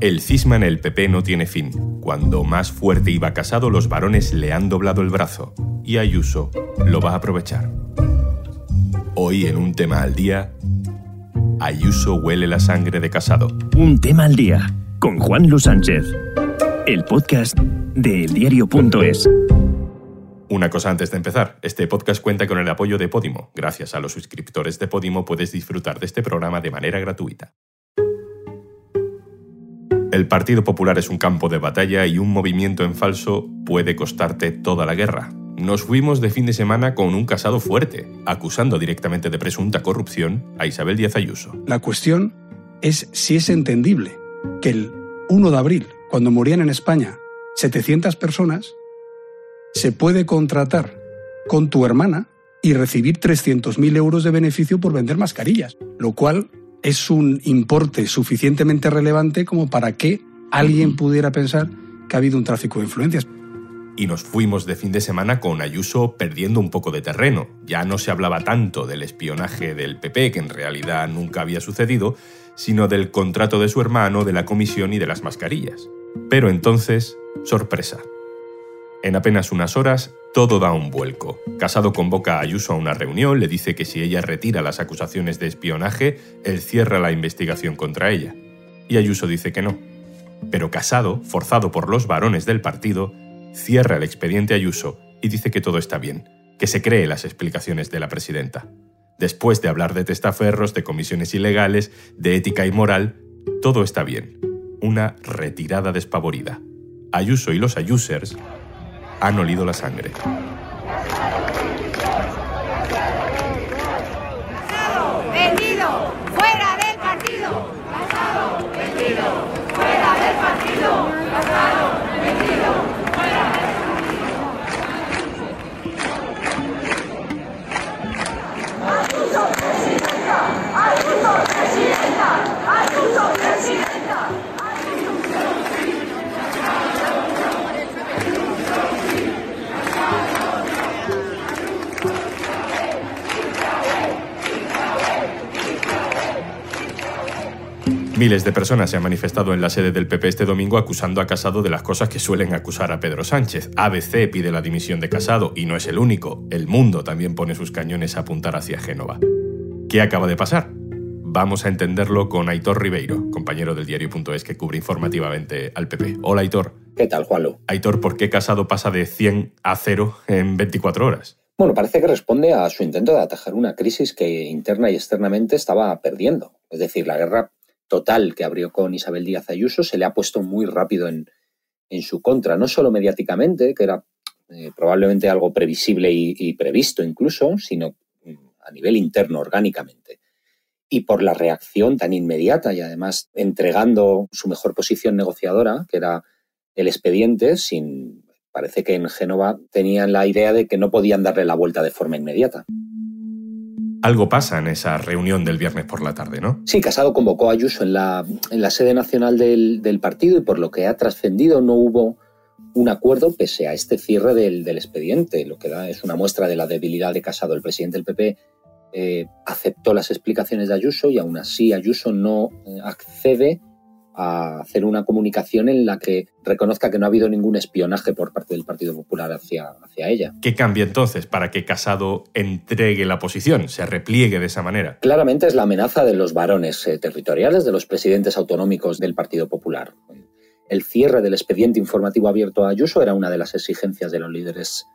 El cisma en el PP no tiene fin. Cuando más fuerte iba Casado, los varones le han doblado el brazo. Y Ayuso lo va a aprovechar. Hoy en un tema al día, Ayuso huele la sangre de Casado. Un tema al día con Juan Luis Sánchez. El podcast de eldiario.es. Una cosa antes de empezar, este podcast cuenta con el apoyo de Podimo. Gracias a los suscriptores de Podimo puedes disfrutar de este programa de manera gratuita. El Partido Popular es un campo de batalla y un movimiento en falso puede costarte toda la guerra. Nos fuimos de fin de semana con un casado fuerte, acusando directamente de presunta corrupción a Isabel Díaz Ayuso. La cuestión es si es entendible que el 1 de abril, cuando morían en España 700 personas, se puede contratar con tu hermana y recibir 300.000 euros de beneficio por vender mascarillas, lo cual es un importe suficientemente relevante como para que alguien pudiera pensar que ha habido un tráfico de influencias. Y nos fuimos de fin de semana con Ayuso perdiendo un poco de terreno. Ya no se hablaba tanto del espionaje del PP, que en realidad nunca había sucedido, sino del contrato de su hermano, de la comisión y de las mascarillas. Pero entonces, sorpresa. En apenas unas horas, todo da un vuelco. Casado convoca a Ayuso a una reunión, le dice que si ella retira las acusaciones de espionaje, él cierra la investigación contra ella. Y Ayuso dice que no. Pero Casado, forzado por los varones del partido, cierra el expediente Ayuso y dice que todo está bien, que se cree las explicaciones de la presidenta. Después de hablar de testaferros, de comisiones ilegales, de ética y moral, todo está bien. Una retirada despavorida. Ayuso y los Ayusers han olido la sangre. vendido, fuera del partido. Casado, vendido, fuera del partido. Casado, vendido, fuera del partido. Ayuso presidenta, Ayuso presidenta, Ayuso presidenta. Miles de personas se han manifestado en la sede del PP este domingo acusando a Casado de las cosas que suelen acusar a Pedro Sánchez. ABC pide la dimisión de Casado y no es el único. El mundo también pone sus cañones a apuntar hacia Génova. ¿Qué acaba de pasar? Vamos a entenderlo con Aitor Ribeiro, compañero del diario.es que cubre informativamente al PP. Hola Aitor. ¿Qué tal, Juanlu? Aitor, ¿por qué Casado pasa de 100 a 0 en 24 horas? Bueno, parece que responde a su intento de atajar una crisis que interna y externamente estaba perdiendo. Es decir, la guerra total que abrió con Isabel Díaz Ayuso se le ha puesto muy rápido en, en su contra, no solo mediáticamente, que era eh, probablemente algo previsible y, y, previsto incluso, sino mm, a nivel interno, orgánicamente. Y por la reacción tan inmediata y además entregando su mejor posición negociadora, que era el expediente, sin. Parece que en Génova tenían la idea de que no podían darle la vuelta de forma inmediata. Algo pasa en esa reunión del viernes por la tarde, ¿no? Sí, Casado convocó a Ayuso en la, en la sede nacional del, del, partido y por lo que ha trascendido no hubo un acuerdo pese a este cierre del, del, expediente, lo que da es una muestra de la debilidad de Casado. El presidente del PP eh, aceptó las explicaciones de Ayuso y aún así Ayuso no eh, accede a hacer una comunicación en la que reconozca que no ha habido ningún espionaje por parte del Partido Popular hacia, hacia ella. ¿Qué cambia entonces para que Casado entregue la posición, se repliegue de esa manera? Claramente es la amenaza de los varones eh, territoriales, de los presidentes autonómicos del Partido Popular. El cierre del expediente informativo abierto a Ayuso era una de las exigencias de los líderes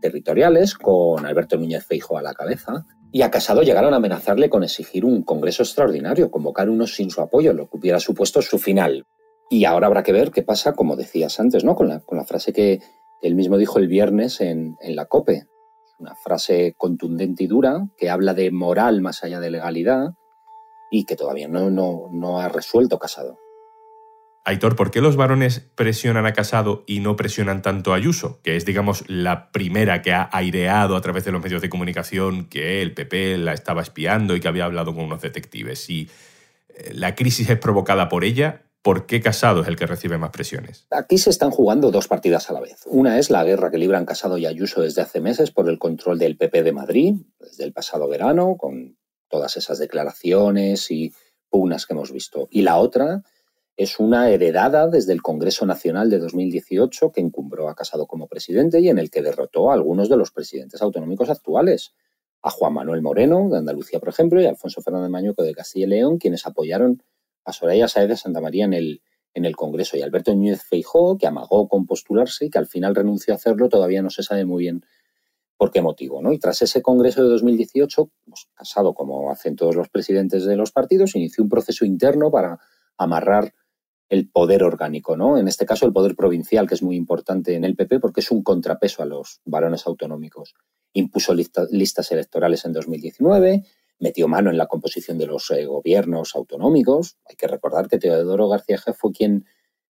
territoriales, con Alberto Núñez Feijo a la cabeza, y a Casado llegaron a amenazarle con exigir un congreso extraordinario, convocar uno sin su apoyo, lo que hubiera supuesto su final. Y ahora habrá que ver qué pasa, como decías antes, ¿no? Con la, con la frase que él mismo dijo el viernes en, la COPE. Una frase contundente y dura que habla de moral más allá de legalidad y que todavía no, no ha resuelto Casado. Aitor, ¿por qué los varones presionan a Casado y no presionan tanto a Ayuso, que es, digamos, la primera que ha aireado a través de los medios de comunicación que el PP la estaba espiando y que había hablado con unos detectives? Si la crisis es provocada por ella, ¿por qué Casado es el que recibe más presiones? Aquí se están jugando dos partidas a la vez. Una es la guerra que libran Casado y Ayuso desde hace meses por el control del PP de Madrid, desde el pasado verano, con todas esas declaraciones y pugnas que hemos visto. Y la otra es una heredada desde el Congreso Nacional de 2018 que encumbró a Casado como presidente y en el que derrotó a algunos de los presidentes autonómicos actuales, a Juan Manuel Moreno de Andalucía, por ejemplo, y a Alfonso Fernández Mañuco de Castilla y León, quienes apoyaron a Soraya Sáez de Santa María en el, en el Congreso, y Alberto Núñez Feijó, que amagó con postularse y que al final renunció a hacerlo, todavía no se sabe muy bien por qué motivo. ¿no? Y tras ese Congreso de 2018, pues, Casado, como hacen todos los presidentes de los partidos, inició un proceso interno para amarrar el poder orgánico, ¿no? En este caso el poder provincial, que es muy importante en el PP porque es un contrapeso a los varones autonómicos. Impuso listas electorales en 2019, metió mano en la composición de los eh, gobiernos autonómicos. Hay que recordar que Teodoro García G fue quien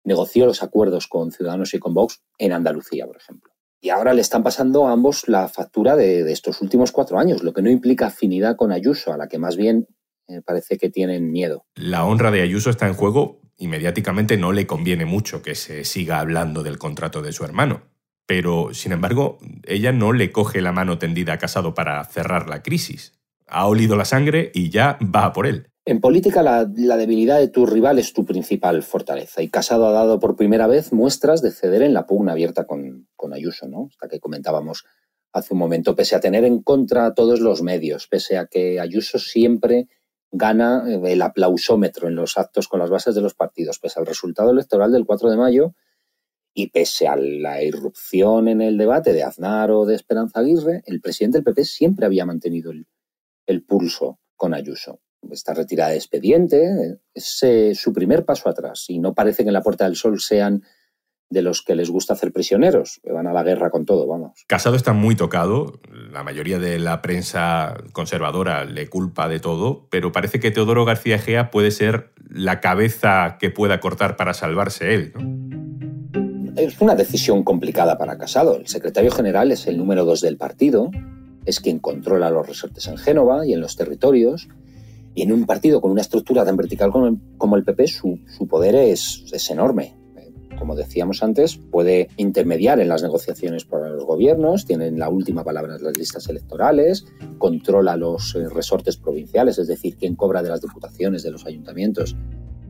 negoció los acuerdos con Ciudadanos y con Vox en Andalucía, por ejemplo. Y ahora le están pasando a ambos la factura de, estos últimos cuatro años, lo que no implica afinidad con Ayuso, a la que más bien eh, parece que tienen miedo. La honra de Ayuso está en juego y mediáticamente no le conviene mucho que se siga hablando del contrato de su hermano. Pero, sin embargo, ella no le coge la mano tendida a Casado para cerrar la crisis. Ha olido la sangre y ya va por él. En política la, debilidad de tu rival es tu principal fortaleza y Casado ha dado por primera vez muestras de ceder en la pugna abierta con, con Ayuso, ¿no? Hasta que comentábamos hace un momento, pese a tener en contra todos los medios, pese a que Ayuso siempre gana eh, el aplausómetro en los actos con las bases de los partidos, pese al resultado electoral del 4 de mayo y pese a la irrupción en el debate de Aznar o de Esperanza Aguirre, el presidente del PP siempre había mantenido el, pulso con Ayuso. Esta retirada de expediente es eh, su primer paso atrás y no parece que en la Puerta del Sol sean de los que les gusta hacer prisioneros, que van a la guerra con todo, vamos. Casado está muy tocado, la mayoría de la prensa conservadora le culpa de todo, pero parece que Teodoro García Gea puede ser la cabeza que pueda cortar para salvarse él. Es una decisión complicada para Casado. El secretario general es el número dos del partido, es quien controla los resortes en Génova y en los territorios, y en un partido con una estructura tan vertical como el, PP, su, poder es, es enorme como decíamos antes, puede intermediar en las negociaciones para los gobiernos, tienen la última palabra en las listas electorales, controla los eh, resortes provinciales, es decir, quién cobra de las diputaciones, de los ayuntamientos,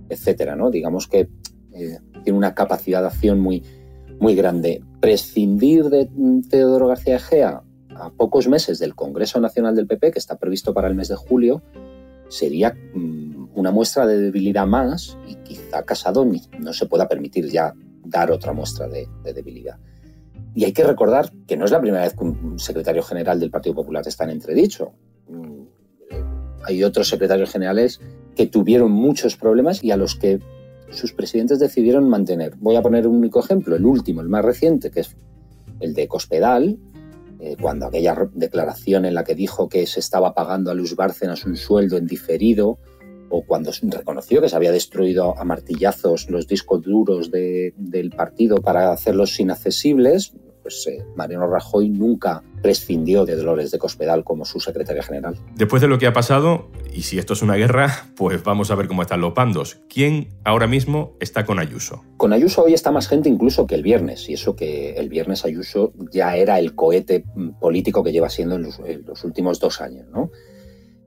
etcétera, ¿no? Digamos que eh, tiene una capacidad de acción muy, muy grande. Prescindir de Teodoro García Egea a pocos meses del Congreso Nacional del PP, que está previsto para el mes de julio, sería mm, una muestra de debilidad más quizá Casado no se pueda permitir ya dar otra muestra de, debilidad. Y hay que recordar que no es la primera vez que un secretario general del Partido Popular está en entredicho. Mm, hay otros secretarios generales que tuvieron muchos problemas y a los que sus presidentes decidieron mantener. Voy a poner un único ejemplo, el último, el más reciente, que es el de Cospedal, eh, cuando aquella declaración en la que dijo que se estaba pagando a Luz Bárcenas un sueldo en diferido, o cuando reconoció que se había destruido a martillazos los discos duros del partido para hacerlos inaccesibles, pues eh, Mariano Rajoy nunca prescindió de Dolores de Cospedal como su secretaria general. Después de lo que ha pasado, y si esto es una guerra, pues vamos a ver cómo están los bandos. ¿Quién ahora mismo está con Ayuso? Con Ayuso hoy está más gente incluso que el viernes, y eso que el viernes Ayuso ya era el cohete político que lleva siendo en los, últimos dos años, ¿no?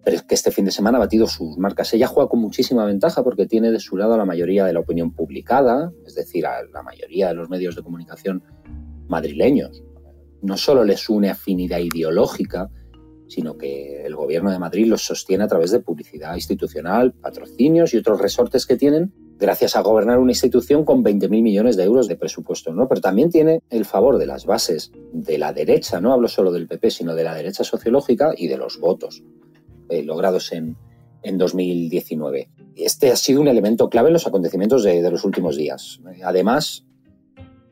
Pero es que este fin de semana ha batido sus marcas. Ella juega con muchísima ventaja porque tiene de su lado a la mayoría de la opinión publicada, es decir, a la mayoría de los medios de comunicación madrileños. No solo les une afinidad ideológica, sino que el gobierno de Madrid los sostiene a través de publicidad institucional, patrocinios y otros resortes que tienen gracias a gobernar una institución con 20.000 millones de euros de presupuesto, ¿no? Pero también tiene el favor de las bases de la derecha, no hablo solo del PP, sino de la derecha sociológica y de los votos eh, logrados en, en 2019. Este ha sido un elemento clave en los acontecimientos de, de los últimos días. Además,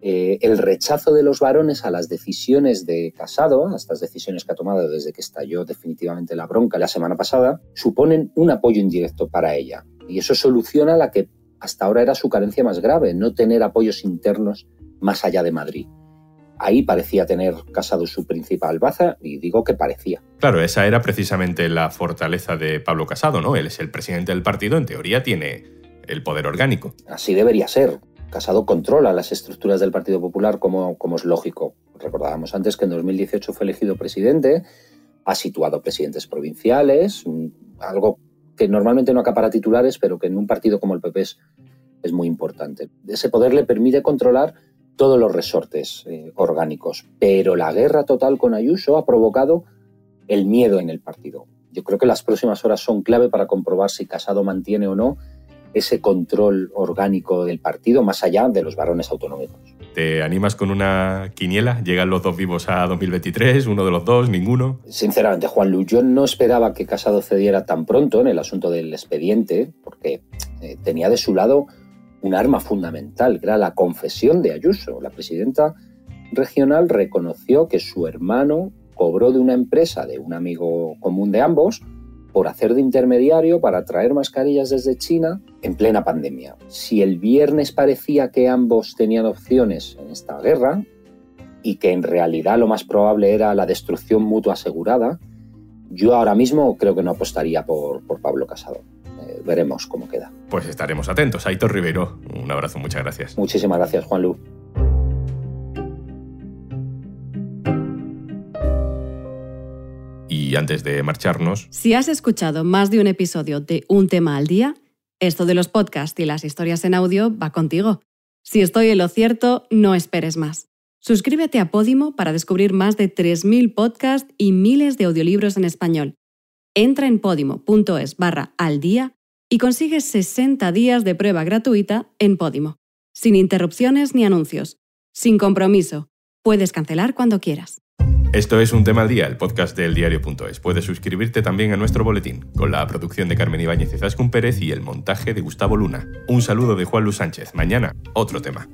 eh, el rechazo de los varones a las decisiones de Casado, a estas decisiones que ha tomado desde que estalló definitivamente la bronca la semana pasada, suponen un apoyo indirecto para ella. Y eso soluciona la que hasta ahora era su carencia más grave, no tener apoyos internos más allá de Madrid. Ahí parecía tener Casado su principal baza, y digo que parecía. Claro, esa era precisamente la fortaleza de Pablo Casado, ¿no? Él es el presidente del partido, en teoría tiene el poder orgánico. Así debería ser. Casado controla las estructuras del Partido Popular como, como es lógico. Recordábamos antes que en 2018 fue elegido presidente, ha situado presidentes provinciales, algo que normalmente no acapara titulares, pero que en un partido como el PP es, es muy importante. Ese poder le permite controlar todos los resortes eh, orgánicos, pero la guerra total con Ayuso ha provocado el miedo en el partido. Yo creo que las próximas horas son clave para comprobar si Casado mantiene o no ese control orgánico del partido más allá de los varones autonómicos. ¿Te animas con una quiniela? ¿Llegan los dos vivos a 2023? ¿Uno de los dos? ¿Ninguno? Sinceramente, Juan Lu, yo no esperaba que Casado cediera tan pronto en el asunto del expediente, porque eh, tenía de su lado un arma fundamental, que era la confesión de Ayuso. La presidenta regional reconoció que su hermano cobró de una empresa, de un amigo común de ambos, por hacer de intermediario para traer mascarillas desde China en plena pandemia. Si el viernes parecía que ambos tenían opciones en esta guerra y que en realidad lo más probable era la destrucción mutua asegurada, yo ahora mismo creo que no apostaría por, por Pablo Casado. Eh, veremos cómo queda. Pues estaremos atentos. Aitor Rivero, un abrazo, muchas gracias. Muchísimas gracias, Juan Lu. Y antes de marcharnos... Si has escuchado más de un episodio de Un tema al día, esto de los podcasts y las historias en audio va contigo. Si estoy en lo cierto, no esperes más. Suscríbete a Podimo para descubrir más de 3.000 podcasts y miles de audiolibros en español. Entra en podimo.es barra al día y consigues 60 días de prueba gratuita en Podimo, sin interrupciones ni anuncios, sin compromiso. Puedes cancelar cuando quieras. Esto es Un Tema al Día, el podcast del diario.es. Puedes suscribirte también a nuestro boletín, con la producción de Carmen Ibáñez y Zascun Pérez y el montaje de Gustavo Luna. Un saludo de Juan Luis Sánchez. Mañana, otro tema.